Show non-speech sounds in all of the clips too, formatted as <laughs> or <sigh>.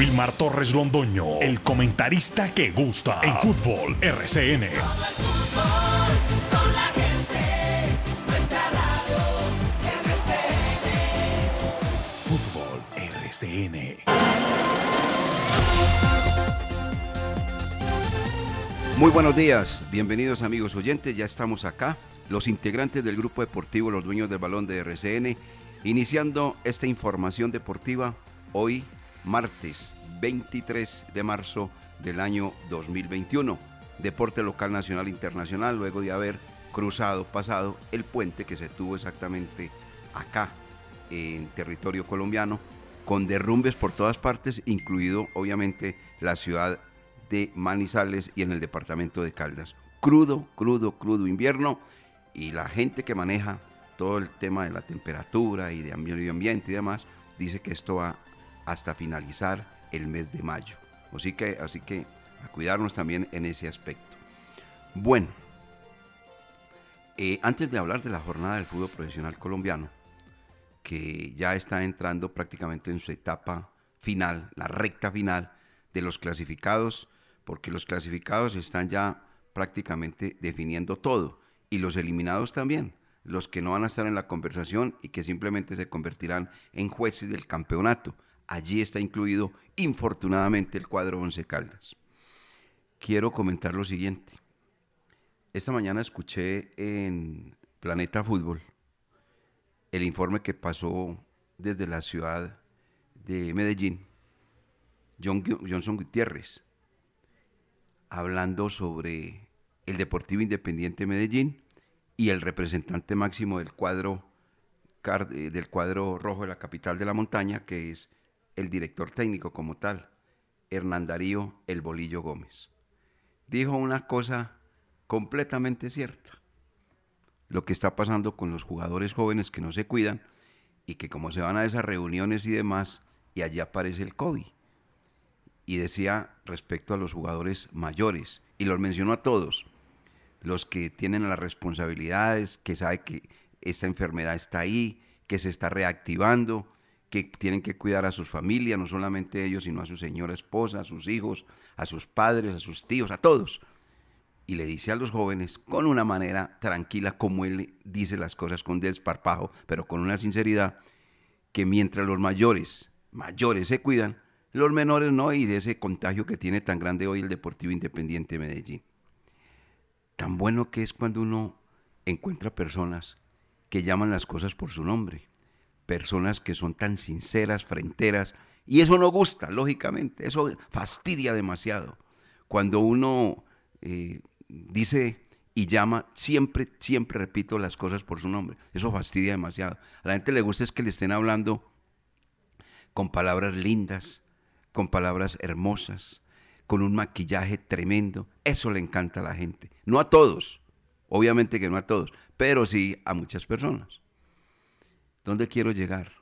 Wilmar Torres Londoño, el comentarista que gusta en fútbol RCN. Fútbol RCN. Muy buenos días, bienvenidos amigos oyentes, ya estamos acá, los integrantes del grupo deportivo Los Dueños del Balón de RCN, iniciando esta información deportiva hoy martes 23 de marzo del año 2021. Deporte local, nacional, internacional, luego de haber cruzado, pasado el puente que se tuvo exactamente acá en territorio colombiano, con derrumbes por todas partes, incluido obviamente la ciudad de Manizales y en el departamento de Caldas. Crudo, crudo, crudo invierno y la gente que maneja todo el tema de la temperatura y de medio ambiente y demás, dice que esto va hasta finalizar el mes de mayo. Así que, así que a cuidarnos también en ese aspecto. Bueno, eh, antes de hablar de la jornada del fútbol profesional colombiano, que ya está entrando prácticamente en su etapa final, la recta final de los clasificados, porque los clasificados están ya prácticamente definiendo todo, y los eliminados también, los que no van a estar en la conversación y que simplemente se convertirán en jueces del campeonato. Allí está incluido, infortunadamente, el cuadro Once Caldas. Quiero comentar lo siguiente. Esta mañana escuché en Planeta Fútbol el informe que pasó desde la ciudad de Medellín, John, Johnson Gutiérrez, hablando sobre el Deportivo Independiente Medellín y el representante máximo del cuadro, del cuadro rojo de la capital de la montaña, que es el director técnico como tal, Hernán Darío El Bolillo Gómez. Dijo una cosa completamente cierta. Lo que está pasando con los jugadores jóvenes que no se cuidan y que como se van a esas reuniones y demás, y allí aparece el COVID. Y decía respecto a los jugadores mayores, y los mencionó a todos, los que tienen las responsabilidades, que sabe que esta enfermedad está ahí, que se está reactivando, que tienen que cuidar a sus familias, no solamente ellos, sino a su señora esposa, a sus hijos, a sus padres, a sus tíos, a todos. Y le dice a los jóvenes, con una manera tranquila, como él dice las cosas con desparpajo, pero con una sinceridad, que mientras los mayores, mayores se cuidan, los menores no, y de ese contagio que tiene tan grande hoy el Deportivo Independiente de Medellín. Tan bueno que es cuando uno encuentra personas que llaman las cosas por su nombre personas que son tan sinceras, fronteras, y eso no gusta, lógicamente, eso fastidia demasiado. Cuando uno eh, dice y llama, siempre, siempre repito las cosas por su nombre, eso fastidia demasiado. A la gente le gusta es que le estén hablando con palabras lindas, con palabras hermosas, con un maquillaje tremendo, eso le encanta a la gente. No a todos, obviamente que no a todos, pero sí a muchas personas. ¿Dónde quiero llegar?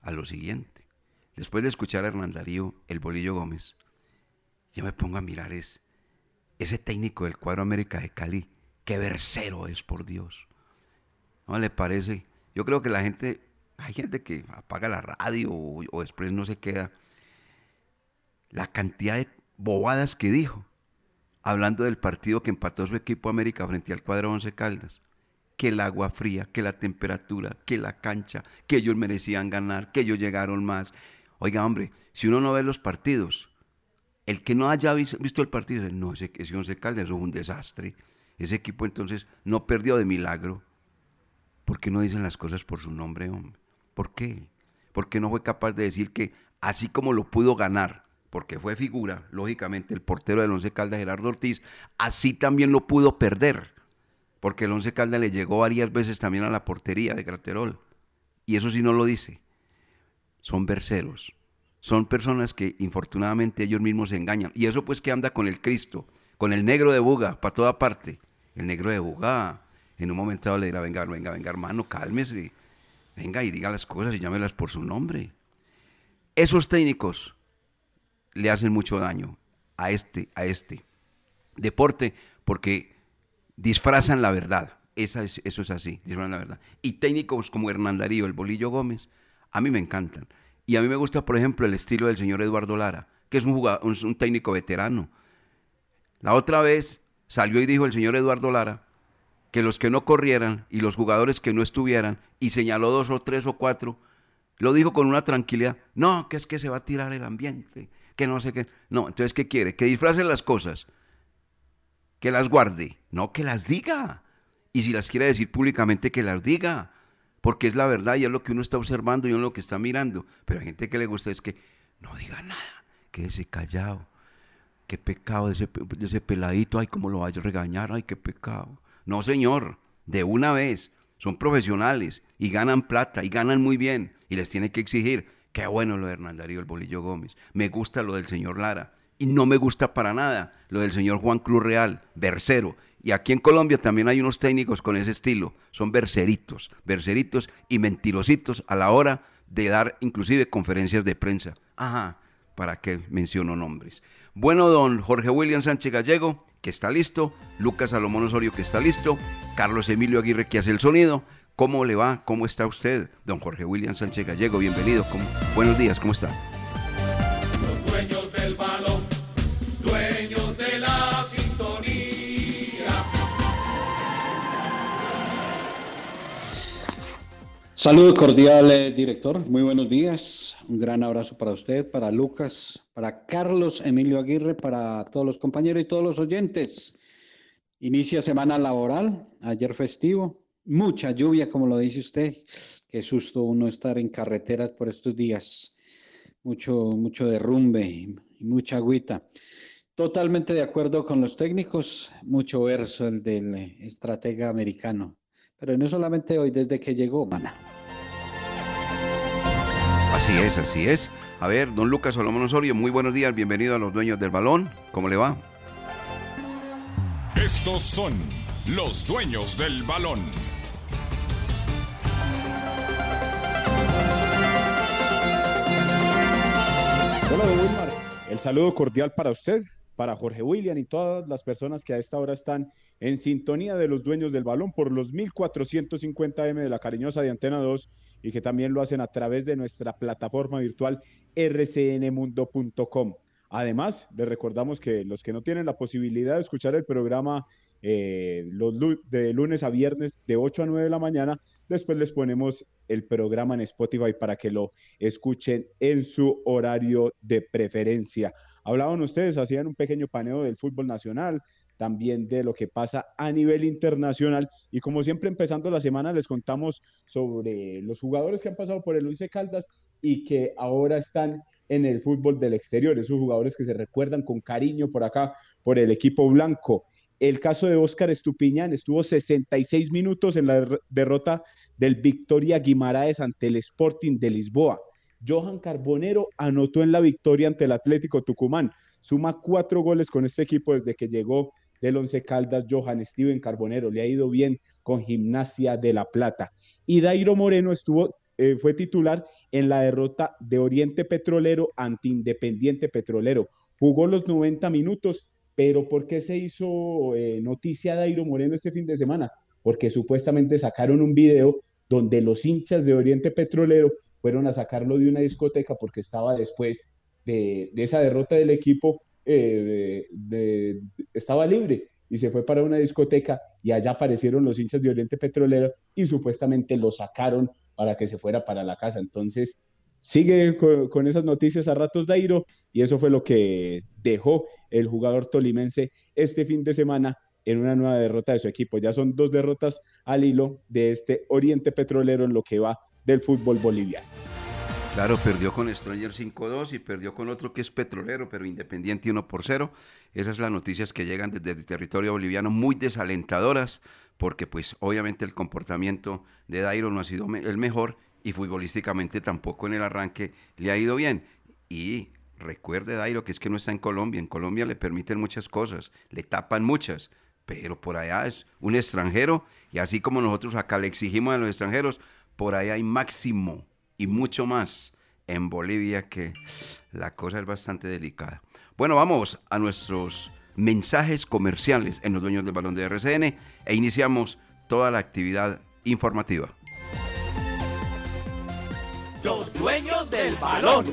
A lo siguiente. Después de escuchar a Hernán Darío, el Bolillo Gómez, yo me pongo a mirar es, ese técnico del cuadro América de Cali, qué versero es, por Dios. ¿No le parece? Yo creo que la gente, hay gente que apaga la radio o, o después no se queda. La cantidad de bobadas que dijo, hablando del partido que empató su equipo América frente al cuadro Once Caldas que el agua fría, que la temperatura, que la cancha, que ellos merecían ganar, que ellos llegaron más. Oiga, hombre, si uno no ve los partidos, el que no haya visto el partido, no, ese, ese Once Caldas es un desastre. Ese equipo entonces no perdió de milagro. ¿Por qué no dicen las cosas por su nombre, hombre? ¿Por qué? ¿Por qué no fue capaz de decir que así como lo pudo ganar, porque fue figura, lógicamente, el portero del Once Caldas, Gerardo Ortiz, así también lo pudo perder, porque el Once Caldas le llegó varias veces también a la portería de Graterol. Y eso sí no lo dice. Son berceros. Son personas que infortunadamente ellos mismos se engañan. Y eso pues que anda con el Cristo, con el negro de Buga, para toda parte. El negro de Buga, en un momento dado le dirá, venga, venga, venga, hermano, cálmese. Venga y diga las cosas y llámelas por su nombre. Esos técnicos le hacen mucho daño a este, a este deporte porque disfrazan la verdad. Esa es, eso es así, disfrazan la verdad. Y técnicos como Hernán Darío, el Bolillo Gómez, a mí me encantan. Y a mí me gusta, por ejemplo, el estilo del señor Eduardo Lara, que es un, jugador, un técnico veterano. La otra vez salió y dijo el señor Eduardo Lara que los que no corrieran y los jugadores que no estuvieran, y señaló dos o tres o cuatro, lo dijo con una tranquilidad. No, que es que se va a tirar el ambiente, que no sé qué. No, entonces, ¿qué quiere? Que disfrace las cosas, que las guarde, no que las diga. Y si las quiere decir públicamente, que las diga, porque es la verdad y es lo que uno está observando y es lo que está mirando. Pero hay gente que le gusta es que no diga nada, quédese callado. Qué pecado de ese, de ese peladito, ay, cómo lo vaya a regañar, ay, qué pecado. No, señor, de una vez. Son profesionales y ganan plata y ganan muy bien y les tiene que exigir. Qué bueno lo de Hernán Darío el Bolillo Gómez. Me gusta lo del señor Lara. Y no me gusta para nada lo del señor Juan Cruz Real, versero. Y aquí en Colombia también hay unos técnicos con ese estilo. Son verseritos, verseritos y mentirositos a la hora de dar inclusive conferencias de prensa. Ajá, ¿para qué menciono nombres? Bueno, don Jorge William Sánchez Gallego, que está listo, Lucas Salomón Osorio, que está listo, Carlos Emilio Aguirre, que hace el sonido. ¿Cómo le va? ¿Cómo está usted? Don Jorge William Sánchez Gallego, bienvenido. Buenos días, ¿cómo está? Saludo cordial, eh, director. Muy buenos días. Un gran abrazo para usted, para Lucas, para Carlos Emilio Aguirre, para todos los compañeros y todos los oyentes. Inicia semana laboral, ayer festivo, mucha lluvia, como lo dice usted. Qué susto uno estar en carreteras por estos días. Mucho, mucho derrumbe y mucha agüita. Totalmente de acuerdo con los técnicos, mucho verso el del estratega americano. Pero no solamente hoy, desde que llegó, mana. Así es, así es. A ver, don Lucas Solomón Osorio, muy buenos días, bienvenido a los dueños del balón. ¿Cómo le va? Estos son los dueños del balón. Hola, don Wilmar. El saludo cordial para usted, para Jorge William y todas las personas que a esta hora están en sintonía de los dueños del balón por los 1450M de la cariñosa de Antena 2 y que también lo hacen a través de nuestra plataforma virtual rcnmundo.com. Además, les recordamos que los que no tienen la posibilidad de escuchar el programa eh, de lunes a viernes de 8 a 9 de la mañana, después les ponemos el programa en Spotify para que lo escuchen en su horario de preferencia. Hablaban ustedes, hacían un pequeño paneo del fútbol nacional, también de lo que pasa a nivel internacional. Y como siempre, empezando la semana, les contamos sobre los jugadores que han pasado por el Once Caldas y que ahora están en el fútbol del exterior, esos jugadores que se recuerdan con cariño por acá, por el equipo blanco. El caso de Óscar Estupiñán estuvo 66 minutos en la derrota del Victoria Guimaraes ante el Sporting de Lisboa. Johan Carbonero anotó en la victoria ante el Atlético Tucumán. Suma cuatro goles con este equipo desde que llegó del Once Caldas, Johan Steven Carbonero. Le ha ido bien con Gimnasia de La Plata. Y Dairo Moreno estuvo, eh, fue titular en la derrota de Oriente Petrolero ante Independiente Petrolero. Jugó los 90 minutos, pero ¿por qué se hizo eh, noticia Dairo Moreno este fin de semana? Porque supuestamente sacaron un video donde los hinchas de Oriente Petrolero fueron a sacarlo de una discoteca porque estaba después de, esa derrota del equipo, eh, estaba libre y se fue para una discoteca y allá aparecieron los hinchas de Oriente Petrolero y supuestamente lo sacaron para que se fuera para la casa. Entonces, sigue con, esas noticias a ratos Dairo y eso fue lo que dejó el jugador tolimense este fin de semana en una nueva derrota de su equipo. Ya son dos derrotas al hilo de este Oriente Petrolero en lo que va del fútbol boliviano. Claro, perdió con Stranger 5-2 y perdió con otro que es petrolero, pero independiente 1 por 0. Esas son las noticias que llegan desde el territorio boliviano, muy desalentadoras, porque pues obviamente el comportamiento de Dairo no ha sido el mejor y futbolísticamente tampoco en el arranque le ha ido bien. Y recuerde Dairo que es que no está en Colombia, en Colombia le permiten muchas cosas, le tapan muchas, pero por allá es un extranjero y así como nosotros acá le exigimos a los extranjeros, por allá hay máximo y mucho más en Bolivia que la cosa es bastante delicada. Bueno, vamos a nuestros mensajes comerciales en los dueños del balón de RCN e iniciamos toda la actividad informativa. Los dueños del balón.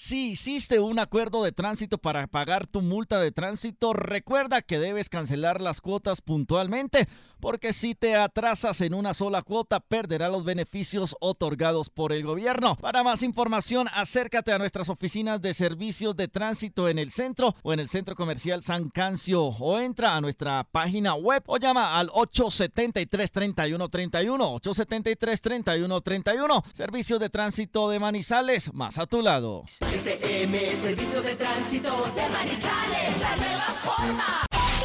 Si hiciste un acuerdo de tránsito para pagar tu multa de tránsito, recuerda que debes cancelar las cuotas puntualmente, porque si te atrasas en una sola cuota, perderás los beneficios otorgados por el gobierno. Para más información, acércate a nuestras oficinas de servicios de tránsito en el centro o en el centro comercial San Cancio o entra a nuestra página web o llama al 873-3131, 873-3131, servicios de tránsito de Manizales, más a tu lado. STM, Servicio de Tránsito de Manizales, la nueva forma.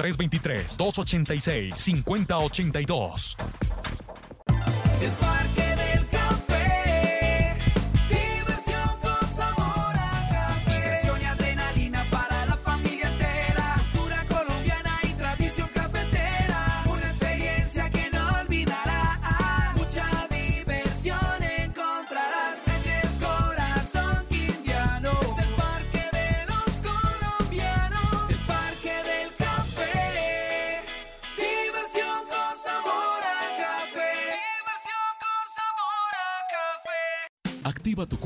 323-286-5082.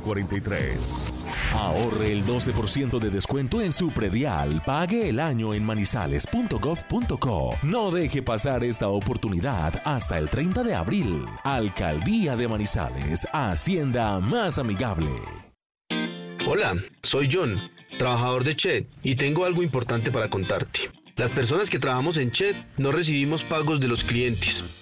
872-0743. Ahorre el 12% de descuento en su predial. Pague el año en manizales.gov.co. No deje pasar esta oportunidad hasta el 30 de abril. Alcaldía de Manizales. Hacienda más amigable. Hola, soy John, trabajador de Chet, y tengo algo importante para contarte. Las personas que trabajamos en Chet no recibimos pagos de los clientes.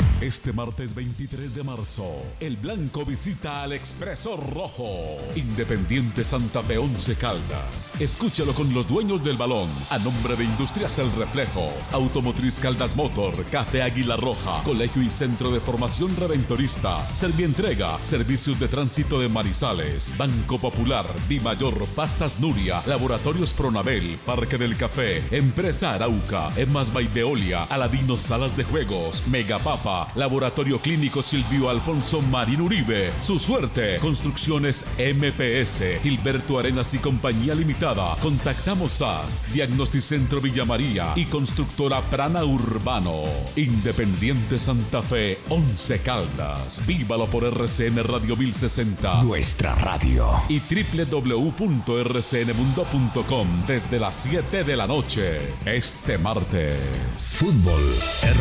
Este martes 23 de marzo, el Blanco visita al Expreso Rojo. Independiente Santa Fe 11 Caldas. Escúchalo con los dueños del balón. A nombre de Industrias El Reflejo, Automotriz Caldas Motor, Café Águila Roja, Colegio y Centro de Formación Redentorista, Servientrega, Servicios de Tránsito de Marizales, Banco Popular, Mayor, Pastas Nuria, Laboratorios Pronabel, Parque del Café, Empresa Arauca, Emas Baideolia, Aladino Salas de Juegos, Megapapa, Laboratorio Clínico Silvio Alfonso Marín Uribe. Su suerte. Construcciones MPS. Gilberto Arenas y Compañía Limitada. Contactamos a Diagnosticentro Villa María y Constructora Prana Urbano. Independiente Santa Fe, 11 Caldas. Vívalo por RCN Radio 1060. Nuestra radio. Y www.rcnmundo.com desde las 7 de la noche. Este martes. Fútbol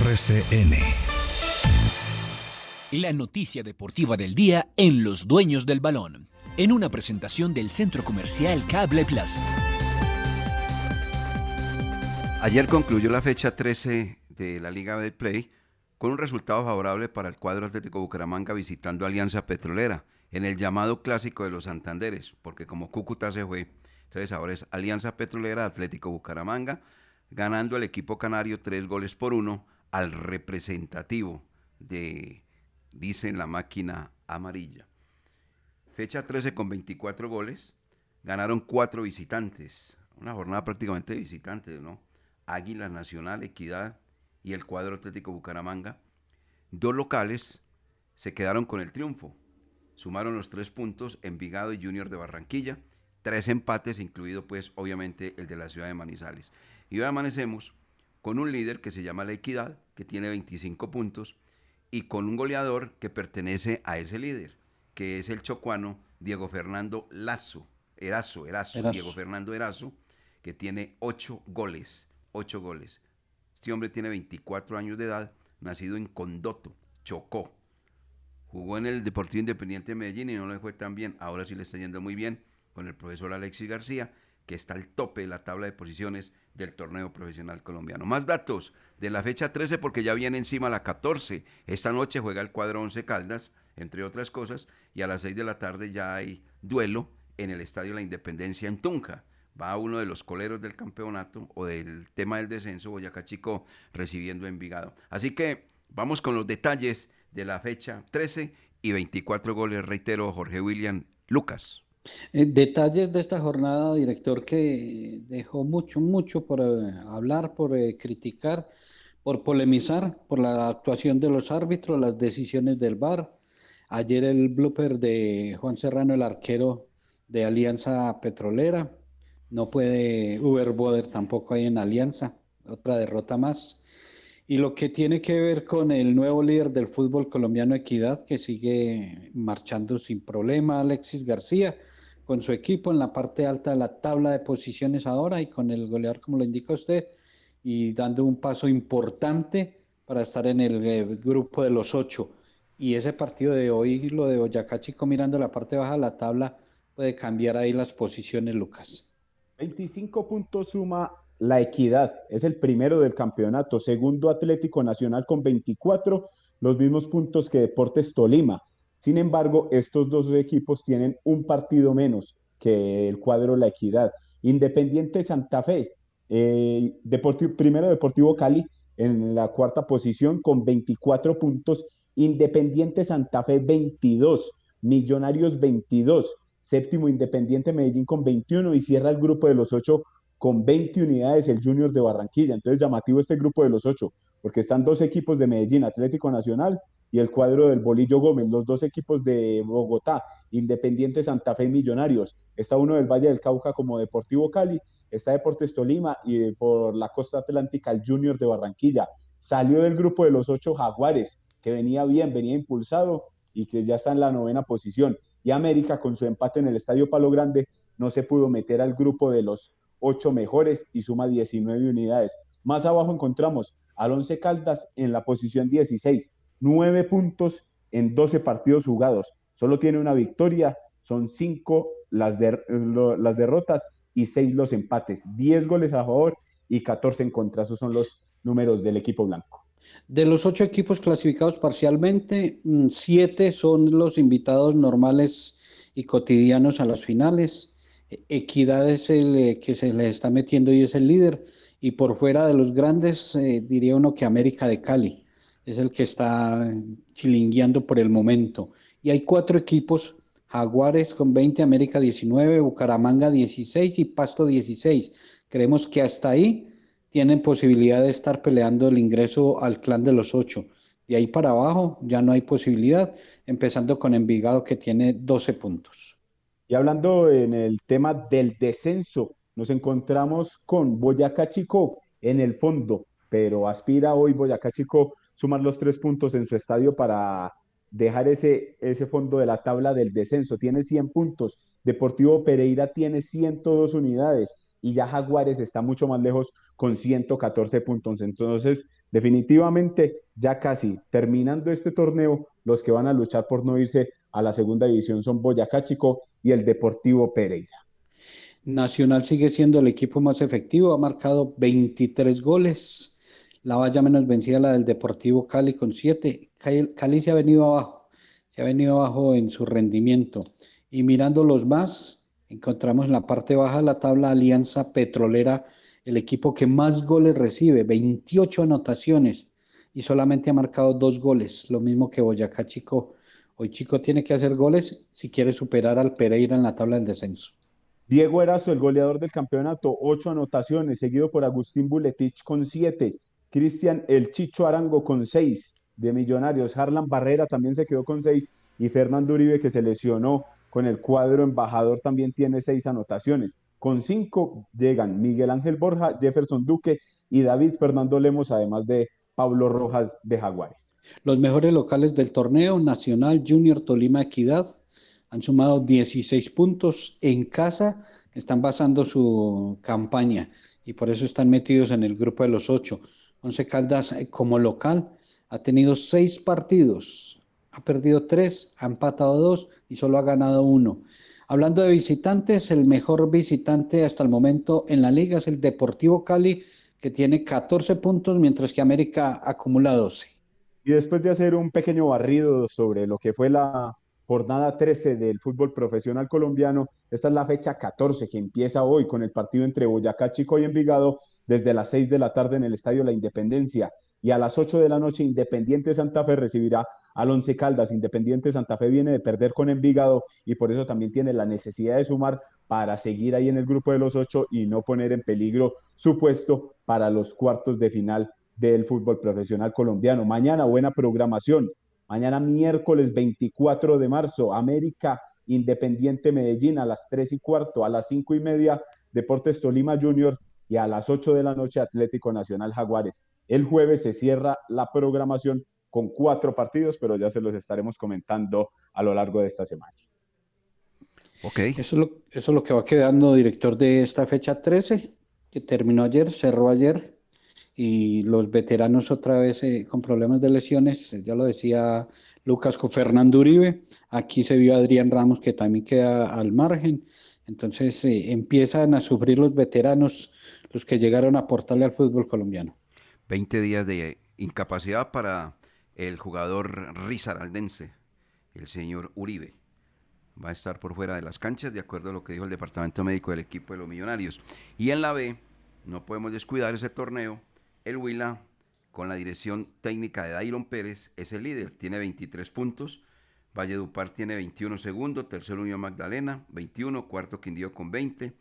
RCN. La noticia deportiva del día en Los Dueños del Balón. En una presentación del Centro Comercial Cable Plaza. Ayer concluyó la fecha 13 de la Liga de Play con un resultado favorable para el cuadro Atlético Bucaramanga visitando Alianza Petrolera en el llamado clásico de los Santanderes, porque como Cúcuta se fue, entonces ahora es Alianza Petrolera Atlético Bucaramanga, ganando el equipo canario tres goles por uno al representativo de, dicen la máquina amarilla. Fecha 13 con 24 goles, ganaron cuatro visitantes, una jornada prácticamente de visitantes, ¿no? Águila Nacional, Equidad y el cuadro Atlético Bucaramanga. Dos locales se quedaron con el triunfo. Sumaron los tres puntos Envigado y Junior de Barranquilla. Tres empates, incluido pues obviamente el de la ciudad de Manizales. Y hoy amanecemos con un líder que se llama La Equidad, que tiene 25 puntos, y con un goleador que pertenece a ese líder, que es el chocuano Diego Fernando Lazo, Erazo, Erazo, Erazo. Diego Fernando Erazo, que tiene ocho goles, ocho goles. Este hombre tiene 24 años de edad, nacido en Condoto, Chocó. Jugó en el Deportivo Independiente de Medellín y no le fue tan bien. Ahora sí le está yendo muy bien con el profesor Alexis García, que está al tope de la tabla de posiciones del torneo profesional colombiano. Más datos de la fecha 13 porque ya viene encima la 14. Esta noche juega el cuadro 11 Caldas, entre otras cosas, y a las 6 de la tarde ya hay duelo en el Estadio La Independencia en Tunja. Va uno de los coleros del campeonato o del tema del descenso, Boyacá Chico, recibiendo Envigado. Así que vamos con los detalles de la fecha 13 y 24 goles, reitero, Jorge William Lucas. Eh, Detalles de esta jornada, director, que dejó mucho, mucho por eh, hablar, por eh, criticar, por polemizar, por la actuación de los árbitros, las decisiones del VAR. Ayer el blooper de Juan Serrano, el arquero de Alianza Petrolera. No puede Uber Boder tampoco ahí en Alianza, otra derrota más. Y lo que tiene que ver con el nuevo líder del fútbol colombiano Equidad, que sigue marchando sin problema, Alexis García, con su equipo en la parte alta de la tabla de posiciones ahora y con el goleador, como lo indica usted, y dando un paso importante para estar en el eh, grupo de los ocho. Y ese partido de hoy, lo de Boyacá Chico mirando la parte baja de la tabla, puede cambiar ahí las posiciones, Lucas. 25 puntos suma la equidad, es el primero del campeonato. Segundo Atlético Nacional con 24, los mismos puntos que Deportes Tolima. Sin embargo, estos dos equipos tienen un partido menos que el cuadro La Equidad. Independiente Santa Fe, eh, Deportivo, primero Deportivo Cali en la cuarta posición con 24 puntos. Independiente Santa Fe 22, Millonarios 22, séptimo Independiente Medellín con 21 y cierra el grupo de los ocho con 20 unidades el Junior de Barranquilla. Entonces llamativo este grupo de los ocho, porque están dos equipos de Medellín, Atlético Nacional y el cuadro del Bolillo Gómez, los dos equipos de Bogotá, Independiente Santa Fe y Millonarios. Está uno del Valle del Cauca como Deportivo Cali, está Deportes Tolima y por la costa atlántica el Junior de Barranquilla. Salió del grupo de los ocho Jaguares, que venía bien, venía impulsado y que ya está en la novena posición. Y América con su empate en el Estadio Palo Grande no se pudo meter al grupo de los ocho mejores y suma 19 unidades. Más abajo encontramos al Once Caldas en la posición 16, 9 puntos en 12 partidos jugados. Solo tiene una victoria, son 5 las, der las derrotas y 6 los empates. 10 goles a favor y 14 en contra. Esos son los números del equipo blanco. De los ocho equipos clasificados parcialmente, mm, siete son los invitados normales y cotidianos a las finales. Equidad es el eh, que se le está metiendo y es el líder. Y por fuera de los grandes, eh, diría uno que América de Cali es el que está chilingueando por el momento. Y hay cuatro equipos, Jaguares con 20, América 19, Bucaramanga 16 y Pasto 16. Creemos que hasta ahí tienen posibilidad de estar peleando el ingreso al clan de los ocho. De ahí para abajo ya no hay posibilidad, empezando con Envigado que tiene 12 puntos. Y hablando en el tema del descenso, nos encontramos con Boyacá Chico en el fondo, pero aspira hoy Boyacá Chico sumar los tres puntos en su estadio para dejar ese, ese fondo de la tabla del descenso. Tiene 100 puntos. Deportivo Pereira tiene 102 unidades y ya Jaguares está mucho más lejos con 114 puntos. Entonces, definitivamente, ya casi terminando este torneo, los que van a luchar por no irse a la segunda división son Boyacá Chico y el Deportivo Pereira. Nacional sigue siendo el equipo más efectivo, ha marcado 23 goles. La valla menos vencida la del Deportivo Cali con 7. Cali se ha venido abajo, se ha venido abajo en su rendimiento. Y mirando los más, encontramos en la parte baja de la tabla Alianza Petrolera, el equipo que más goles recibe, 28 anotaciones y solamente ha marcado dos goles, lo mismo que Boyacá Chico. Hoy Chico tiene que hacer goles si quiere superar al Pereira en la tabla del descenso. Diego Erazo, el goleador del campeonato, ocho anotaciones, seguido por Agustín Buletich con siete, Cristian El Chicho Arango con seis, de Millonarios, Harlan Barrera también se quedó con seis, y Fernando Uribe, que se lesionó con el cuadro embajador, también tiene seis anotaciones. Con cinco llegan Miguel Ángel Borja, Jefferson Duque y David Fernando Lemos, además de Pablo Rojas de Jaguares. Los mejores locales del torneo, Nacional, Junior, Tolima, Equidad, han sumado 16 puntos en casa, están basando su campaña y por eso están metidos en el grupo de los ocho. Once Caldas eh, como local ha tenido seis partidos, ha perdido tres, ha empatado dos y solo ha ganado uno. Hablando de visitantes, el mejor visitante hasta el momento en la liga es el Deportivo Cali, que tiene 14 puntos, mientras que América acumula 12. Y después de hacer un pequeño barrido sobre lo que fue la jornada 13 del fútbol profesional colombiano. Esta es la fecha 14 que empieza hoy con el partido entre Boyacá Chico y Envigado desde las 6 de la tarde en el Estadio La Independencia. Y a las 8 de la noche Independiente Santa Fe recibirá al Once Caldas. Independiente Santa Fe viene de perder con Envigado y por eso también tiene la necesidad de sumar para seguir ahí en el grupo de los ocho y no poner en peligro su puesto para los cuartos de final del fútbol profesional colombiano. Mañana buena programación. Mañana miércoles 24 de marzo, América Independiente Medellín a las 3 y cuarto, a las 5 y media, Deportes Tolima Junior y a las 8 de la noche Atlético Nacional Jaguares. El jueves se cierra la programación con cuatro partidos, pero ya se los estaremos comentando a lo largo de esta semana. Ok. Eso es lo, eso es lo que va quedando, director de esta fecha 13, que terminó ayer, cerró ayer y los veteranos otra vez eh, con problemas de lesiones, ya lo decía Lucas con Fernando Uribe, aquí se vio Adrián Ramos que también queda al margen, entonces eh, empiezan a sufrir los veteranos, los que llegaron a aportarle al fútbol colombiano. 20 días de incapacidad para el jugador risaraldense, el señor Uribe. Va a estar por fuera de las canchas, de acuerdo a lo que dijo el departamento médico del equipo de los Millonarios. Y en la B, no podemos descuidar ese torneo el Huila, con la dirección técnica de Dairon Pérez, es el líder, tiene 23 puntos. Valledupar tiene 21 segundos, tercero Unión Magdalena, 21, cuarto Quindío con 20,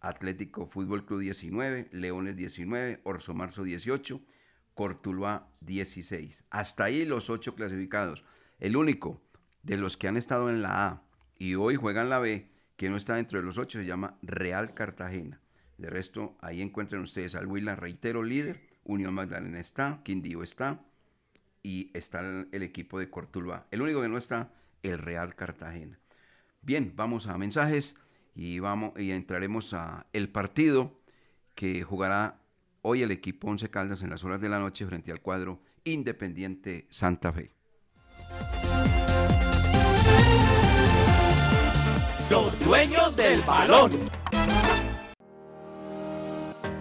Atlético Fútbol Club 19, Leones 19, Orso Marzo 18, Cortuluá 16. Hasta ahí los ocho clasificados. El único de los que han estado en la A y hoy juegan la B, que no está dentro de los ocho, se llama Real Cartagena. De resto, ahí encuentran ustedes al Huila, reitero, líder, Unión Magdalena está, Quindío está y está el, equipo de Cortuluá. El único que no está, el Real Cartagena. Bien, vamos a mensajes y vamos y entraremos a el partido que jugará hoy el equipo Once Caldas en las horas de la noche frente al cuadro Independiente Santa Fe. Los dueños del balón.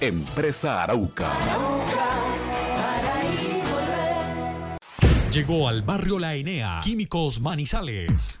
Empresa Arauca. Llegó al barrio La Enea, Químicos Manizales.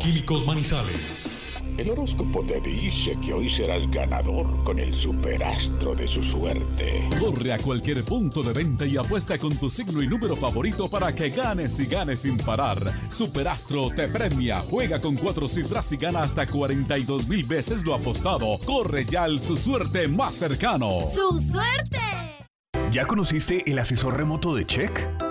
Químicos Manizales. El horóscopo te dice que hoy serás ganador con el superastro de su suerte. Corre a cualquier punto de venta y apuesta con tu signo y número favorito para que ganes y ganes sin parar. Superastro te premia. Juega con cuatro cifras y gana hasta 42 mil veces lo apostado. Corre ya al su suerte más cercano. ¡Su suerte! ¿Ya conociste el asesor remoto de Check?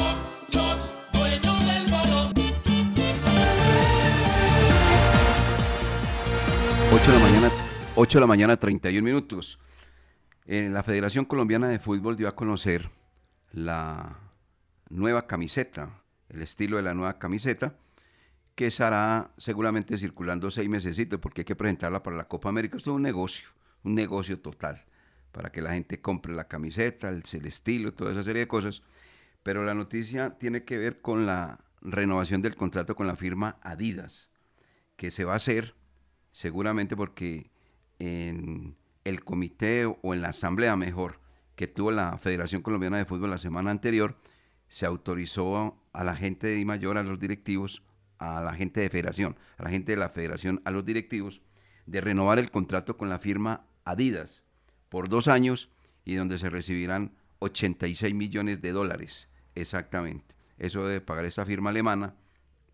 8 de la mañana, 8 de la mañana, 31 minutos. En la Federación Colombiana de Fútbol dio a conocer la nueva camiseta, el estilo de la nueva camiseta, que estará seguramente circulando seis meses porque hay que presentarla para la Copa América. Esto es un negocio, un negocio total, para que la gente compre la camiseta, el, el estilo, toda esa serie de cosas. Pero la noticia tiene que ver con la renovación del contrato con la firma Adidas, que se va a hacer seguramente porque en el comité o en la asamblea mejor que tuvo la Federación Colombiana de Fútbol la semana anterior, se autorizó a la gente de mayor, a los directivos, a la gente de federación, a la gente de la federación, a los directivos, de renovar el contrato con la firma Adidas por dos años y donde se recibirán 86 millones de dólares, exactamente. Eso debe pagar esta firma alemana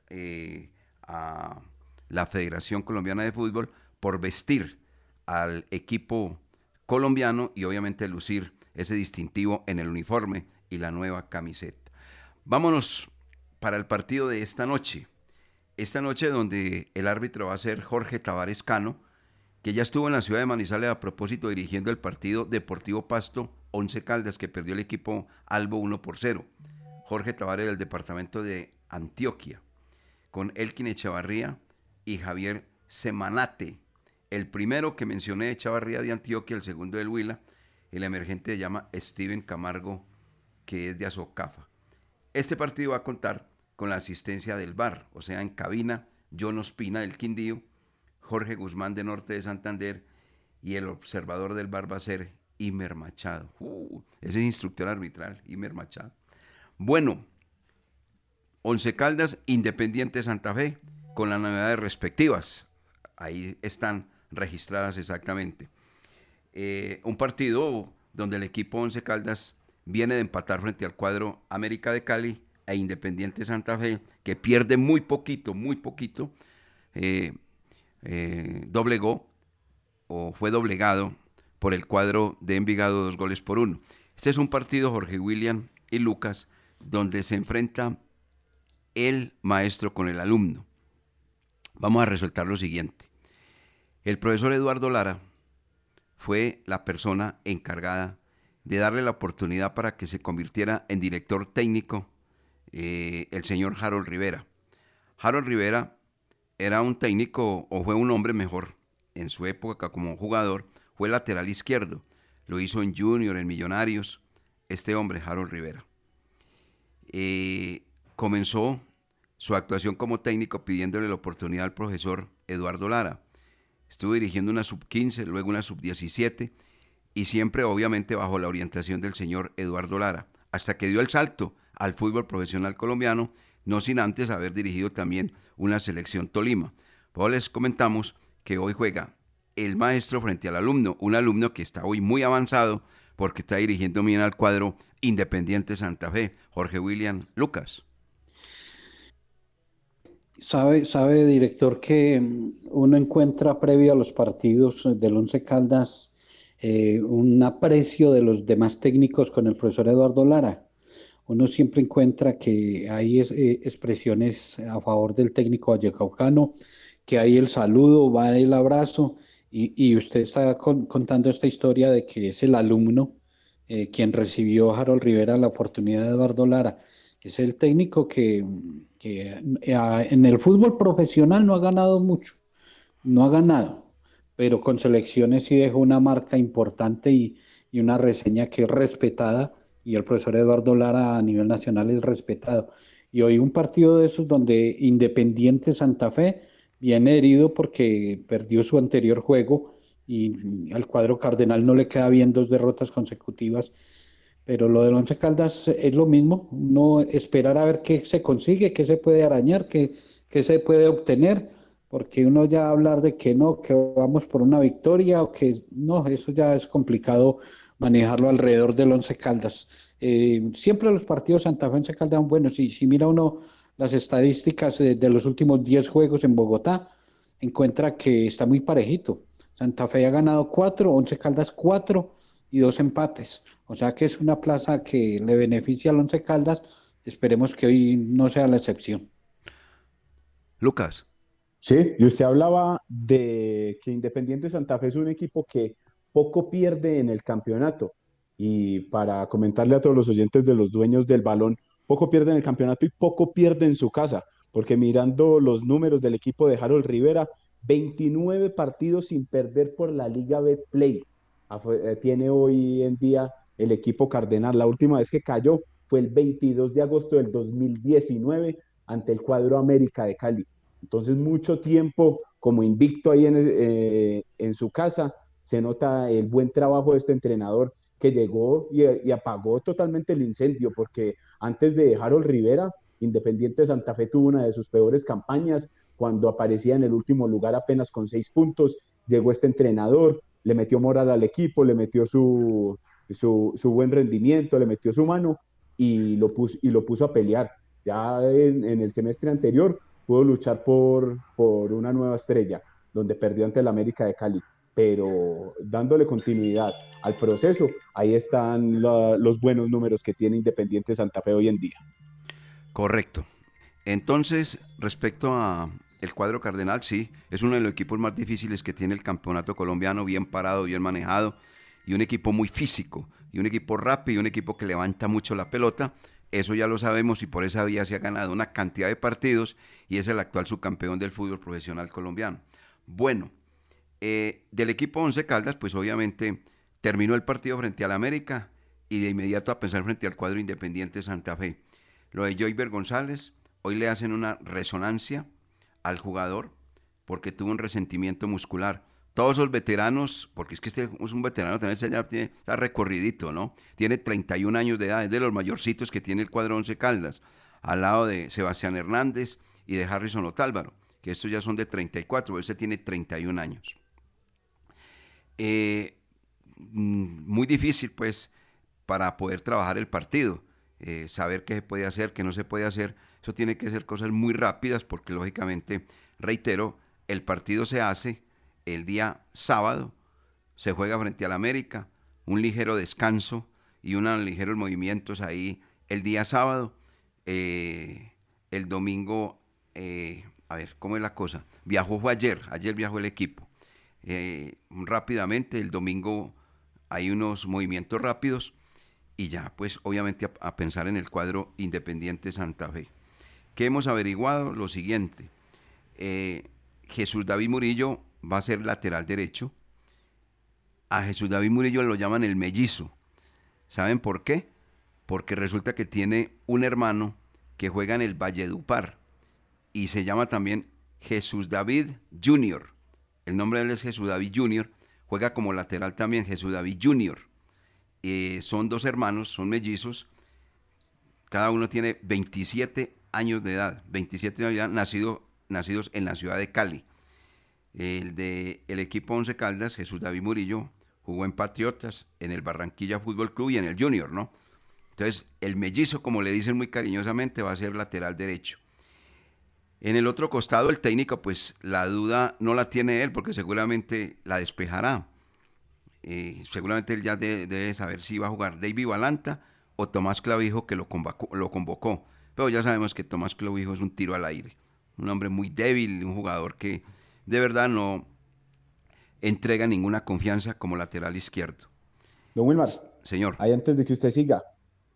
eh, a la Federación Colombiana de Fútbol por vestir al equipo colombiano y obviamente lucir ese distintivo en el uniforme y la nueva camiseta. Vámonos para el partido de esta noche. Esta noche donde el árbitro va a ser Jorge Tavares Cano, que ya estuvo en la ciudad de Manizales a propósito dirigiendo el partido Deportivo Pasto 11 Caldas que perdió el equipo Albo 1 por 0. Jorge Tavares del departamento de Antioquia, con Elkin Echavarría, y Javier Semanate. El primero que mencioné de Chavarría de Antioquia, el segundo del Huila, el emergente se llama Steven Camargo, que es de Azocafa. Este partido va a contar con la asistencia del VAR, o sea, en cabina, John Ospina del Quindío, Jorge Guzmán de Norte de Santander y el observador del VAR va a ser Imer Machado. Uh, ese es instructor arbitral, Imer Machado. Bueno, Once Caldas, Independiente Santa Fe, con las novedades respectivas. Ahí están registradas exactamente. Eh, un partido donde el equipo Once Caldas viene de empatar frente al cuadro América de Cali e Independiente Santa Fe, que pierde muy poquito, muy poquito, eh, eh, doblegó o fue doblegado por el cuadro de Envigado dos goles por uno. Este es un partido, Jorge William y Lucas, donde se enfrenta el maestro con el alumno. Vamos a resaltar lo siguiente. El profesor Eduardo Lara fue la persona encargada de darle la oportunidad para que se convirtiera en director técnico eh, el señor Harold Rivera. Harold Rivera era un técnico, o fue un hombre mejor, en su época como jugador, fue lateral izquierdo. Lo hizo en Junior, en Millonarios, este hombre, Harold Rivera. Eh, comenzó su actuación como técnico pidiéndole la oportunidad al profesor Eduardo Lara. Estuvo dirigiendo una sub-15, luego una sub-17 y siempre obviamente bajo la orientación del señor Eduardo Lara, hasta que dio el salto al fútbol profesional colombiano, no sin antes haber dirigido también una selección Tolima. Pues les comentamos que hoy juega el maestro frente al alumno, un alumno que está hoy muy avanzado porque está dirigiendo bien al cuadro Independiente Santa Fe, Jorge William Lucas. Sabe, sabe, director, que mm, uno encuentra previo a los partidos del Once Caldas eh, un aprecio de los demás técnicos con el profesor Eduardo Lara. Uno siempre encuentra que hay eh, expresiones a favor del técnico vallecaucano, que hay el saludo, va el abrazo, y, usted está contando esta historia de que es el alumno eh, quien recibió a Harold Rivera la oportunidad de Eduardo Lara. Es el técnico que, en el fútbol profesional no ha ganado mucho, no ha ganado, pero con selecciones sí dejó una marca importante y, y una reseña que es respetada y el profesor Eduardo Lara a nivel nacional es respetado. Y hoy un partido de esos donde Independiente Santa Fe viene herido porque perdió su anterior juego y al cuadro cardenal no le queda bien dos derrotas consecutivas. Pero lo del Once Caldas es lo mismo, no esperar a ver qué se consigue, qué se puede arañar, qué, qué se puede obtener, porque uno ya hablar de que no, que vamos por una victoria o que no, eso ya es complicado manejarlo alrededor del Once Caldas. Eh, siempre los partidos Santa Fe Once Caldas son buenos y si mira uno las estadísticas de, los últimos 10 juegos en Bogotá, encuentra que está muy parejito. Santa Fe ha ganado 4, Once Caldas 4 y dos empates. O sea que es una plaza que le beneficia al Once Caldas. Esperemos que hoy no sea la excepción. Lucas. Sí, y usted hablaba de que Independiente Santa Fe es un equipo que poco pierde en el campeonato. Y para comentarle a todos los oyentes de los dueños del balón, poco pierde en el campeonato y poco pierde en su casa, porque mirando los números del equipo de Harold Rivera, 29 partidos sin perder por la Liga Betplay. Eh, tiene hoy en día el equipo Cardenal. La última vez que cayó fue el 22 de agosto del 2019 ante el cuadro América de Cali. Entonces, mucho tiempo como invicto ahí en, eh, en su casa. Se nota el buen trabajo de este entrenador que llegó y, apagó totalmente el incendio, porque antes de Harold Rivera, Independiente de Santa Fe tuvo una de sus peores campañas, cuando aparecía en el último lugar apenas con seis puntos, llegó este entrenador, le metió moral al equipo, le metió su, su, buen rendimiento, le metió su mano y lo puso, y lo puso a pelear. Ya en, el semestre anterior pudo luchar por, por una nueva estrella, donde perdió ante el América de Cali pero dándole continuidad al proceso, ahí están los buenos números que tiene Independiente Santa Fe hoy en día. Correcto. Entonces, respecto a el cuadro cardenal, sí, es uno de los equipos más difíciles que tiene el campeonato colombiano, bien parado, bien manejado, y un equipo muy físico, y un equipo rápido, y un equipo que levanta mucho la pelota. Eso ya lo sabemos y por esa vía se ha ganado una cantidad de partidos y es el actual subcampeón del fútbol profesional colombiano. Bueno, eh, del equipo Once Caldas, pues obviamente terminó el partido frente al América y de inmediato a pensar frente al cuadro Independiente Santa Fe. Lo de Joyver González, hoy le hacen una resonancia al jugador porque tuvo un resentimiento muscular. Todos los veteranos, porque es que este es un veterano también tiene, está recorridito, ¿no? Tiene 31 años de edad, es de los mayorcitos que tiene el cuadro Once Caldas, al lado de Sebastián Hernández y de Harrison Otálvaro, que estos ya son de 34, ese tiene 31 años. Eh, mm, muy difícil pues para poder trabajar el partido, eh, saber qué se puede hacer, qué no se puede hacer. Eso tiene que ser cosas muy rápidas porque lógicamente, reitero, el partido se hace el día sábado, se juega frente al América, un ligero descanso y unos ligeros movimientos ahí el día sábado. Eh, el domingo, a ver, ¿cómo es la cosa? Viajó fue ayer, ayer viajó el equipo. Eh, rápidamente. El domingo hay unos movimientos rápidos y ya, pues obviamente a, pensar en el cuadro Independiente Santa Fe. ¿Qué hemos averiguado? Lo siguiente. Eh, Jesús David Murillo va a ser lateral derecho. A Jesús David Murillo lo llaman el mellizo. ¿Saben por qué? porque resulta que tiene un hermano que juega en el Valledupar y se llama también Jesús David Jr. El nombre de él es Jesús David Jr. Juega como lateral también Jesús David Jr. Eh, son dos hermanos, son mellizos. Cada uno tiene 27 años de edad, 27 años de edad, nacido, nacidos en la ciudad de Cali. El de el equipo Once Caldas, Jesús David Murillo, jugó en Patriotas, en el Barranquilla Fútbol Club y en el Junior, ¿no? Entonces, el mellizo, como le dicen muy cariñosamente, va a ser lateral derecho. En el otro costado, el técnico, pues la duda no la tiene él, porque seguramente la despejará. Eh, seguramente él ya de- debe saber si va a jugar David Balanta o Tomás Clavijo, que lo convocó. Pero ya sabemos que Tomás Clavijo es un tiro al aire. Un hombre muy débil, un jugador que de verdad no entrega ninguna confianza como lateral izquierdo. Don Wilmar. Señor. Ahí antes de que usted siga,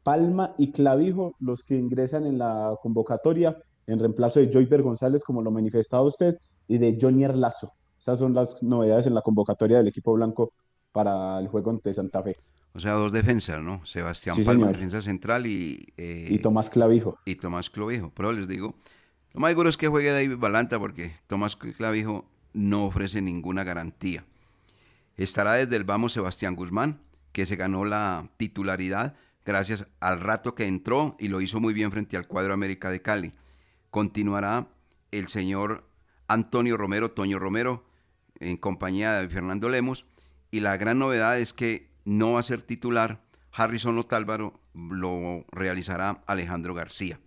Palma y Clavijo, los que ingresan en la convocatoria en reemplazo de Joyber González, como lo manifestaba usted, y de Johnny Lazo. Esas son las novedades en la convocatoria del equipo blanco para el juego ante Santa Fe. O sea, dos defensas, ¿no? Sebastián Sí, Palma, señor. defensa central y... eh, Y Tomás Clavijo. y Tomás Clavijo. Pero les digo, lo más seguro es que juegue David Balanta porque Tomás Clavijo no ofrece ninguna garantía. Estará desde el vamos Sebastián Guzmán, que se ganó la titularidad gracias al rato que entró y lo hizo muy bien frente al cuadro América de Cali. Continuará el señor Antonio Romero, Toño Romero, en compañía de Fernando Lemos. Y la gran novedad es que no va a ser titular Harrison Otálvaro, lo realizará Alejandro García.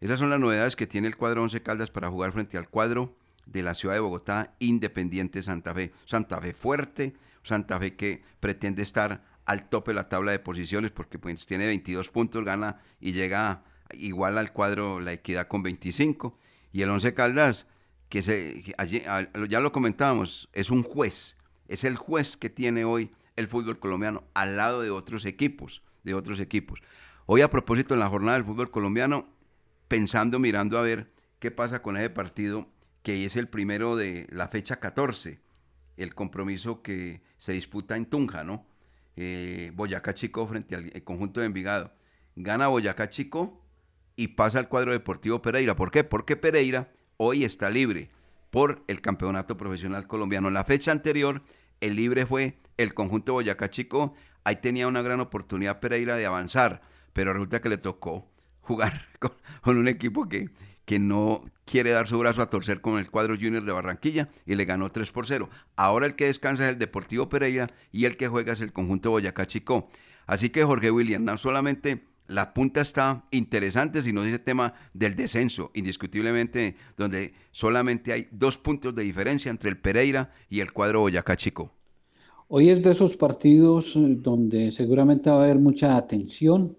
Esas son las novedades que tiene el cuadro Once Caldas para jugar frente al cuadro de la ciudad de Bogotá, Independiente Santa Fe. Santa Fe fuerte, Santa Fe que pretende estar al tope de la tabla de posiciones porque pues, tiene 22 puntos, gana y llega igual al cuadro La Equidad con 25. Y el Once Caldas, que se, ya lo comentábamos, es un juez, es el juez que tiene hoy el fútbol colombiano al lado de otros equipos, de otros equipos. Hoy a propósito en la jornada del fútbol colombiano, pensando, mirando a ver qué pasa con ese partido, que es el primero de la fecha 14, el compromiso que se disputa en Tunja, ¿no? Eh, Boyacá Chico frente al conjunto de Envigado. Gana Boyacá Chico y pasa al cuadro deportivo Pereira. ¿Por qué? Porque Pereira hoy está libre por el campeonato profesional colombiano. En la fecha anterior, el libre fue el conjunto Boyacá Chico. Ahí tenía una gran oportunidad Pereira de avanzar, pero resulta que le tocó jugar <laughs> con, un equipo que, que no quiere dar su brazo a torcer con el cuadro Junior de Barranquilla y le ganó 3 por 0. Ahora el que descansa es el Deportivo Pereira y el que juega es el conjunto Boyacá Chico. Así que Jorge William, no solamente la punta está interesante, sino ese tema del descenso, indiscutiblemente, donde solamente hay dos puntos de diferencia entre el Pereira y el cuadro Boyacá Chico. Hoy es de esos partidos eh, donde seguramente va a haber mucha atención.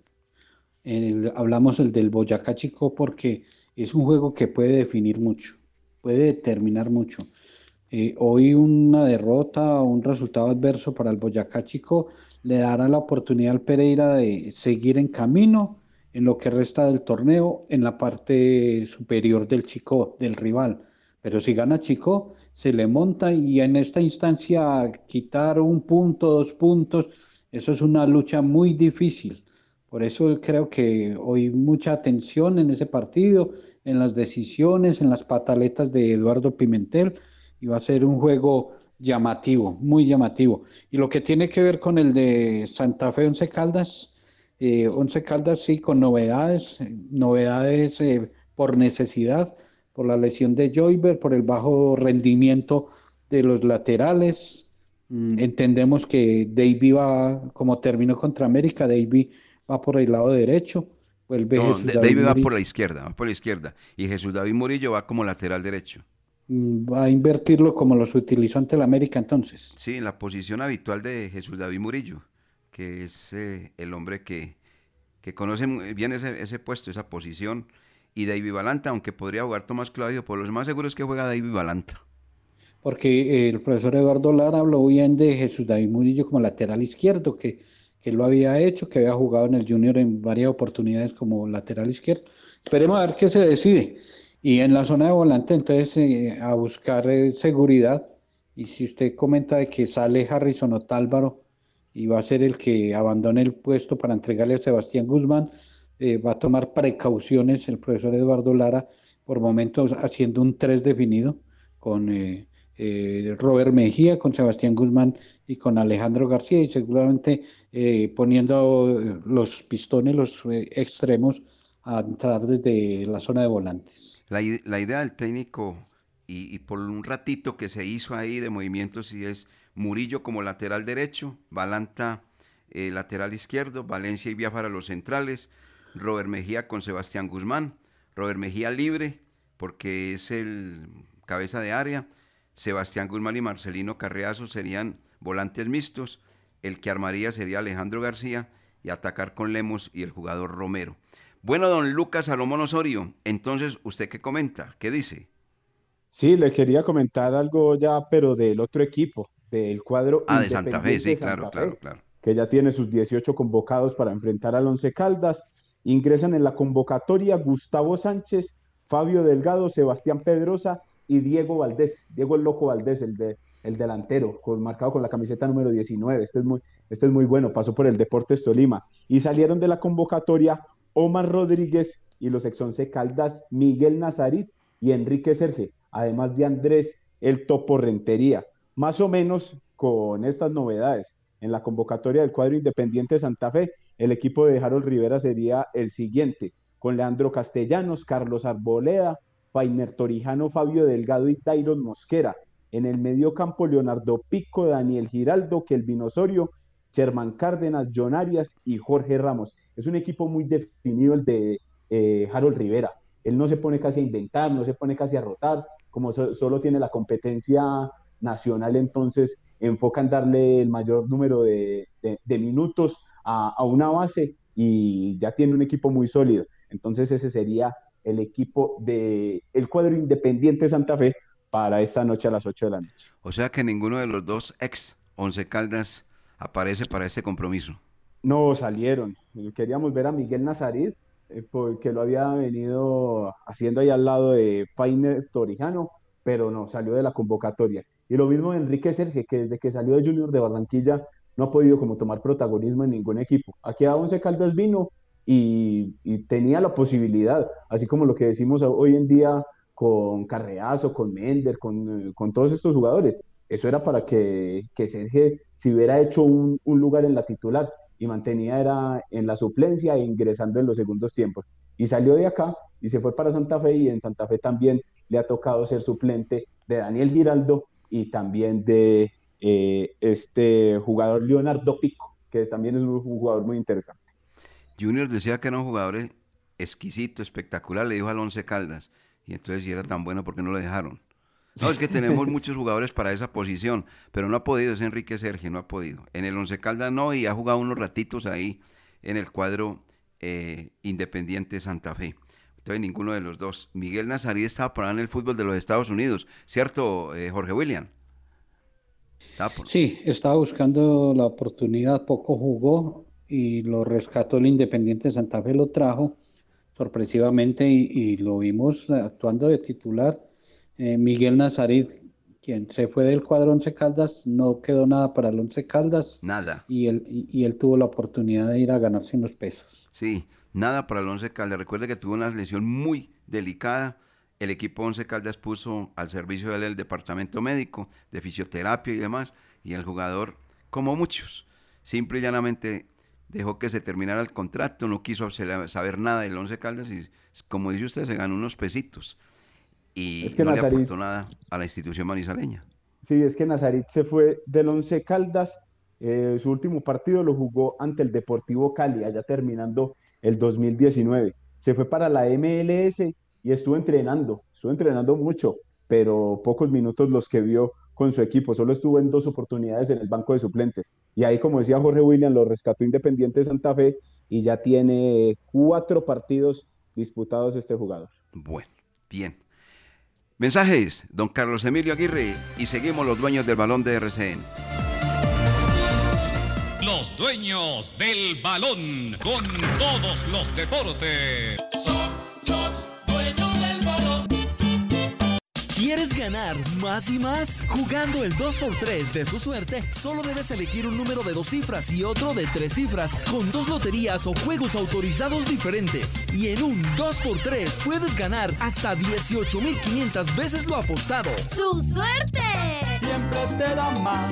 En el- hablamos el del Boyacá Chico porque es un juego que puede definir mucho, puede determinar mucho. Eh, hoy una derrota o un resultado adverso para el Boyacá Chico le dará la oportunidad al Pereira de seguir en camino en lo que resta del torneo en la parte superior del Chico, del rival. Pero si gana Chico, se le monta y en esta instancia quitar un punto, dos puntos, eso es una lucha muy difícil. Por eso creo que hoy mucha atención en ese partido, en las decisiones, en las pataletas de Eduardo Pimentel, y va a ser un juego llamativo, muy llamativo. Y lo que tiene que ver con el de Santa Fe Once Caldas, eh, Once Caldas sí, con novedades, eh, novedades eh, por necesidad, por la lesión de Joyber, por el bajo rendimiento de los laterales. Mm, entendemos que Davy va, como terminó contra América, Davy va por el lado derecho. Vuelve No, Jesús Da- David David va por la izquierda, va por la izquierda. Y Jesús David Murillo va como lateral derecho. Mm, Va a invertirlo como los utilizó ante el América entonces. Sí, en la posición habitual de Jesús David Murillo, que es eh, el hombre que, que conoce muy bien ese, ese puesto, esa posición. Y David Balanta, aunque podría jugar Tomás Claudio, por lo más seguro es que juega David Balanta. Porque eh, el profesor Eduardo Lara habló bien de Jesús David Murillo como lateral izquierdo, que, que lo había hecho, que había jugado en el Junior en varias oportunidades como lateral izquierdo. Esperemos a ver qué se decide. Y en la zona de volante, entonces, eh, a buscar eh, seguridad. Y si usted comenta de que sale Harrison Otálvaro, y va a ser el que abandone el puesto para entregarle a Sebastián Guzmán. Eh, va a tomar precauciones el profesor Eduardo Lara, por momentos haciendo un 3 definido con Robert Mejía, con Sebastián Guzmán y con Alejandro García, y seguramente poniendo los pistones, los extremos, a entrar desde la zona de volantes. La, la idea del técnico, y, y por un ratito que se hizo ahí de movimientos, sí es Murillo como lateral derecho, Balanta eh, lateral izquierdo, Valencia y Biafara los centrales, Robert Mejía con Sebastián Guzmán, Robert Mejía libre, porque es el cabeza de área, Sebastián Guzmán y Marcelino Carreazo serían volantes mixtos, el que armaría sería Alejandro García y atacar con Lemos y el jugador Romero. Bueno, don Lucas Salomón Osorio, entonces, ¿usted qué comenta? ¿Qué dice? Sí, le quería comentar algo ya, pero del otro equipo, del cuadro Ah, de Santa Fe, sí, claro, claro, claro. que ya tiene sus 18 convocados para enfrentar al Once Caldas. Ingresan en la convocatoria Gustavo Sánchez, Fabio Delgado, Sebastián Pedrosa y Diego Valdés, Diego el Loco Valdés, el, de, el delantero, con, marcado con la camiseta número 19. Este es, muy, este es muy bueno, pasó por el Deportes Tolima. Y salieron de la convocatoria Omar Rodríguez y los ex Once Caldas Miguel Nazarit y Enrique Serge, además de Andrés El Topo Rentería. Más o menos con estas novedades. En la convocatoria del cuadro independiente de Santa Fe, el equipo de Harold Rivera sería el siguiente, con Leandro Castellanos, Carlos Arboleda, Fainer Torijano, Fabio Delgado y Tyron Mosquera. En el medio campo, Leonardo Pico, Daniel Giraldo, Kelvin Osorio, Sherman Cárdenas, John Arias y Jorge Ramos. Es un equipo muy definido el de eh, Harold Rivera. Él no se pone casi a inventar, no se pone casi a rotar, como so- solo tiene la competencia nacional, entonces enfoca en darle el mayor número de, minutos a, a una base y ya tiene un equipo muy sólido. Entonces ese sería el equipo de el cuadro independiente de Santa Fe para esta noche a las 8 de la noche. O sea que ninguno de los dos ex Once Caldas aparece para este compromiso. No salieron. Queríamos ver a Miguel Nazarit, eh, porque lo había venido haciendo ahí al lado de Fainer Torijano, pero no, salió de la convocatoria. Y lo mismo de Enrique Serge, que desde que salió de Junior de Barranquilla no ha podido como tomar protagonismo en ningún equipo. Aquí a Once Caldas vino y, tenía la posibilidad, así como lo que decimos hoy en día con Carreazo, con Mender, con, eh, todos estos jugadores. Eso era para que, que se hubiera hecho un lugar en la titular y mantenía era en la suplencia e ingresando en los segundos tiempos. Y salió de acá y se fue para Santa Fe y en Santa Fe también le ha tocado ser suplente de Daniel Giraldo y también de eh, este jugador Leonardo Pico, que también es un jugador muy interesante. Junior decía que era un jugador exquisito, espectacular, le dijo al Once Caldas. Y entonces, si era tan bueno, ¿por qué no lo dejaron? No, es que tenemos <laughs> muchos jugadores para esa posición, pero no ha podido, es Enrique Sergio, no ha podido. En el Once Caldas no, y ha jugado unos ratitos ahí en el cuadro eh, Independiente Santa Fe. Entonces, ninguno de los dos. Miguel Nazarí estaba parado en el fútbol de los Estados Unidos, ¿cierto, eh, Jorge William? Por- Sí, estaba buscando la oportunidad, poco jugó y lo rescató el Independiente de Santa Fe, lo trajo sorpresivamente y, y lo vimos actuando de titular. Eh, Miguel Nazarit, quien se fue del cuadro Once Caldas, no quedó nada para el Once Caldas Nada. y él, y, y él tuvo la oportunidad de ir a ganarse unos pesos. Sí, nada para el Once Caldas. Recuerde que tuvo una lesión muy delicada. El equipo Once Caldas puso al servicio de él el departamento médico, de fisioterapia y demás. Y el jugador, como muchos, simple y llanamente dejó que se terminara el contrato, no quiso saber nada del Once Caldas y, como dice usted, se ganó unos pesitos. Y Es que no le Nazarit- aportó nada a la institución manizaleña. Sí, es que Nazarit se fue del Once Caldas. eh, su último partido lo jugó ante el Deportivo Cali, allá terminando el 2019. Se fue para la MLS y estuvo entrenando, estuvo entrenando mucho, pero pocos minutos los que vio con su equipo. Solo estuvo en dos oportunidades en el banco de suplentes. Y ahí, como decía Jorge William, lo rescató Independiente de Santa Fe y ya tiene cuatro partidos disputados este jugador. Bueno, bien. Mensajes, don Carlos Emilio Aguirre, y seguimos los dueños del balón de RCN. Los dueños del balón con todos los deportes. ¿Quieres ganar más y más? Jugando el 2x3 de su suerte, solo debes elegir un número de dos cifras y otro de tres cifras, con dos loterías o juegos autorizados diferentes. Y en un 2x3 puedes ganar hasta 18.500 veces lo apostado. ¡Su suerte! Siempre te da más.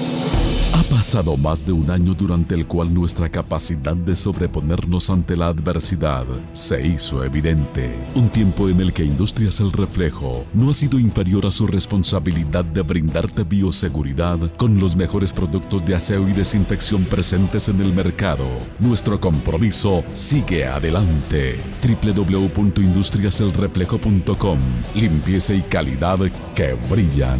Pasado más de un año durante el cual nuestra capacidad de sobreponernos ante la adversidad se hizo evidente. Un tiempo en el que Industrias El Reflejo no ha sido inferior a su responsabilidad de brindarte bioseguridad con los mejores productos de aseo y desinfección presentes en el mercado. Nuestro compromiso sigue adelante. www.industriaselreflejo.com Limpieza y calidad que brillan.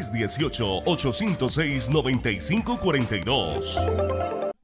318-806-9542.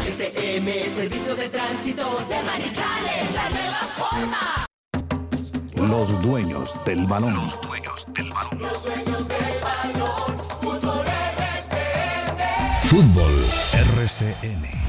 STM, Servicio de Tránsito de Manizales, la nueva forma. Los dueños del balón. Los dueños del balón. Los dueños del balón. Fútbol RCN. Fútbol RCN.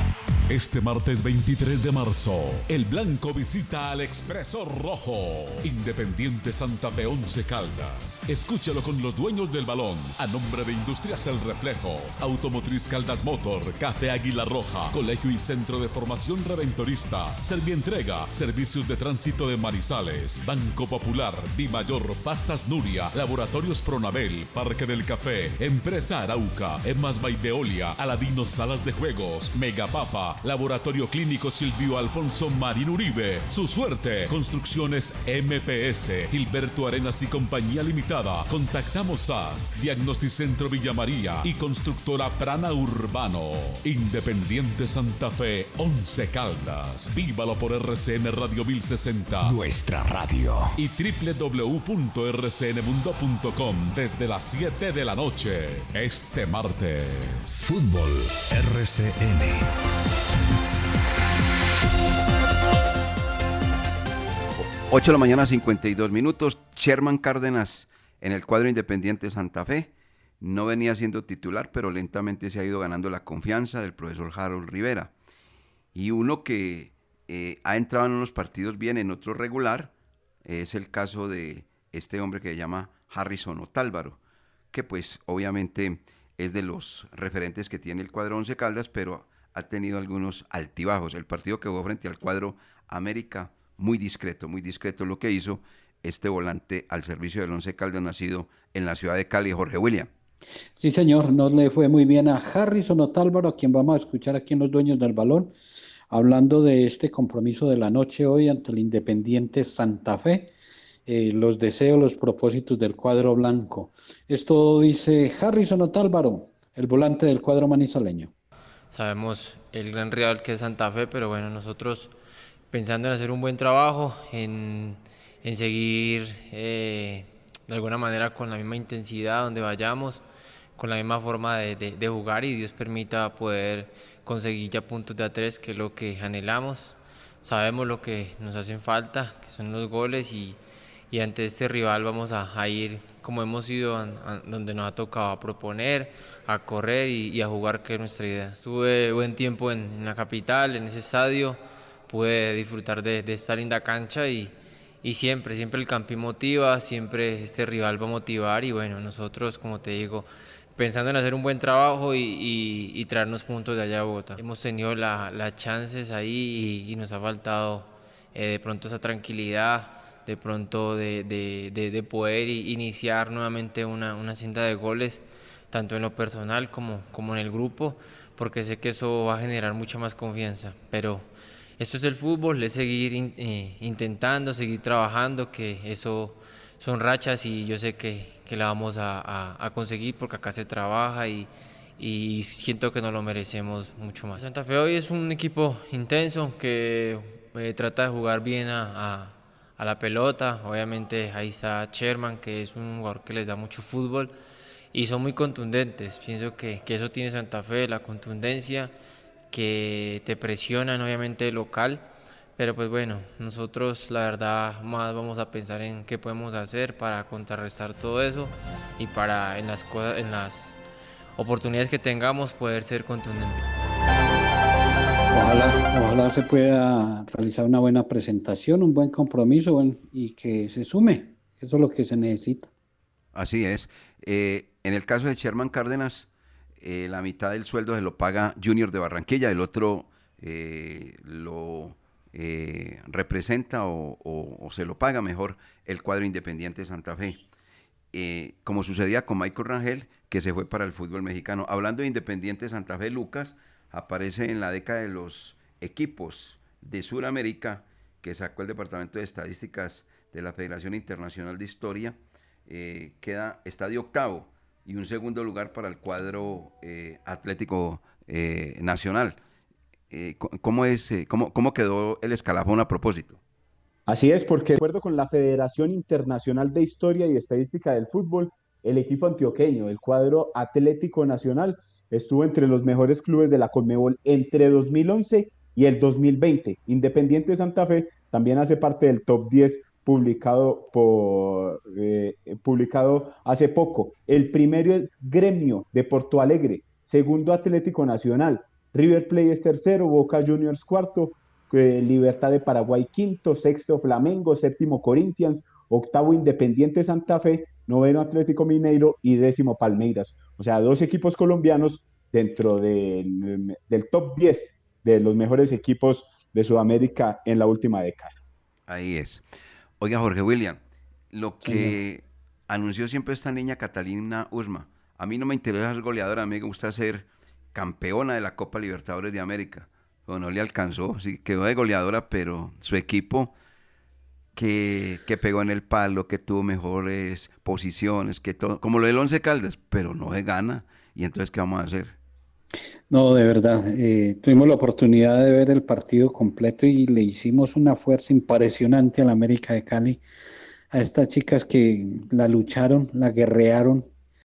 Este martes 23 de marzo, el Blanco visita al Expreso Rojo. Independiente Santa Fe 11 Caldas. Escúchalo con los dueños del balón. A nombre de Industrias El Reflejo, Automotriz Caldas Motor, Café Águila Roja, Colegio y Centro de Formación Redentorista, Servientrega, Servicios de Tránsito de Marizales, Banco Popular, Bimayor, Pastas Nuria, Laboratorios Pronabel, Parque del Café, Empresa Arauca, Emas Baideolia, Aladino Salas de Juegos, Megapapa, Laboratorio Clínico Silvio Alfonso Marín Uribe. Su suerte. Construcciones MPS. Gilberto Arenas y Compañía Limitada. Contactamos a Diagnosticentro Villa María y Constructora Prana Urbano. Independiente Santa Fe 11 Caldas. Vívalo por RCN Radio 1060. Nuestra radio. Y www.rcnmundo.com desde las 7 de la noche. Este martes. Fútbol RCN. 8 de la mañana, 52 minutos. Sherman Cárdenas en el cuadro Independiente Santa Fe. No venía siendo titular, pero lentamente se ha ido ganando la confianza del profesor Harold Rivera. Y uno que eh, ha entrado en unos partidos bien, en otro regular, es el caso de este hombre que se llama Harrison Otálvaro, que pues obviamente es de los referentes que tiene el cuadro Once Caldas, pero ha tenido algunos altibajos. El partido que jugó frente al cuadro América muy discreto, muy discreto lo que hizo este volante al servicio del Once Caldas nacido en la ciudad de Cali, Jorge William. Sí, señor, no le fue muy bien a Harrison Otálvaro, a quien vamos a escuchar aquí en Los Dueños del Balón, hablando de este compromiso de la noche hoy ante el Independiente Santa Fe, eh, los deseos, los propósitos del cuadro blanco. Esto dice Harrison Otálvaro, el volante del cuadro manizaleño. Sabemos el gran rival que es Santa Fe, pero bueno, nosotros pensando en hacer un buen trabajo, en, en seguir eh, de alguna manera con la misma intensidad donde vayamos, con la misma forma de, de, jugar y Dios permita poder conseguir ya puntos de A3, que es lo que anhelamos, sabemos lo que nos hacen falta, que son los goles y, y ante este rival vamos a, a ir como hemos ido, a, a, donde nos ha tocado a proponer, a correr y, y, a jugar, que es nuestra idea. Estuve buen tiempo en la capital, en ese estadio, pude disfrutar de, de esta linda cancha y, y siempre, siempre el campi motiva, siempre este rival va a motivar y bueno, nosotros, como te digo, pensando en hacer un buen trabajo y, y, y traernos puntos de allá a Bogotá. Hemos tenido las la chances ahí y, nos ha faltado eh, de pronto esa tranquilidad, de pronto de, de, de, de poder iniciar nuevamente una, una cinta de goles, tanto en lo personal como, como en el grupo, porque sé que eso va a generar mucha más confianza. Pero esto es el fútbol, es seguir eh, intentando, seguir trabajando, que eso son rachas y yo sé que, que la vamos a, conseguir porque acá se trabaja y, y, siento que nos lo merecemos mucho más. Santa Fe hoy es un equipo intenso que eh, trata de jugar bien a, a, la pelota, obviamente ahí está Sherman que es un jugador que les da mucho fútbol y son muy contundentes, pienso que, que eso tiene Santa Fe, la contundencia que te presionan obviamente local, pero pues bueno, nosotros la verdad más vamos a pensar en qué podemos hacer para contrarrestar todo eso y para en las cosas, en las oportunidades que tengamos poder ser contundentes. Ojalá, ojalá se pueda realizar una buena presentación, un buen compromiso bueno, y que se sume. Eso es lo que se necesita. Así es. Eh, en el caso de Sherman Cárdenas, eh, la mitad del sueldo se lo paga Junior de Barranquilla, el otro eh, lo eh, representa o, se lo paga mejor el cuadro Independiente de Santa Fe. Como sucedía con Michael Rangel, que se fue para el fútbol mexicano. Hablando de Independiente de Santa Fe, Lucas aparece en la década de los equipos de Sudamérica que sacó el Departamento de Estadísticas de la Federación Internacional de Historia, queda, está de octavo y un segundo lugar para el cuadro eh, Atlético eh, Nacional. Eh, ¿cómo, es, cómo, ¿Cómo quedó el escalafón a propósito? Así es, porque de acuerdo con la Federación Internacional de Historia y Estadística del Fútbol, el equipo antioqueño, el cuadro Atlético Nacional, estuvo entre los mejores clubes de la Conmebol entre 2011 y el 2020. Independiente Santa Fe también hace parte del top 10 publicado, por, eh, publicado hace poco. El primero es Gremio de Porto Alegre, segundo Atlético Nacional, River Plate es tercero, Boca Juniors cuarto, eh, Libertad de Paraguay quinto, sexto Flamengo, séptimo Corinthians, octavo Independiente Santa Fe, noveno Atlético Mineiro y décimo Palmeiras. O sea, dos equipos colombianos dentro del, del top 10 de los mejores equipos de Sudamérica en la última década. Ahí es. Oiga, Jorge William, lo que sí, anunció siempre esta niña Catalina Usma, a mí no me interesa ser goleadora, a mí me gusta ser campeona de la Copa Libertadores de América. O no le alcanzó, sí, quedó de goleadora, pero su equipo que, que, pegó en el palo, que tuvo mejores posiciones, que todo, como lo del Once Caldas, pero no se gana. ¿Y entonces qué vamos a hacer? No, de verdad, eh, tuvimos la oportunidad de ver el partido completo y le hicimos una fuerza impresionante a la América de Cali, a estas chicas que la lucharon, la guerrearon,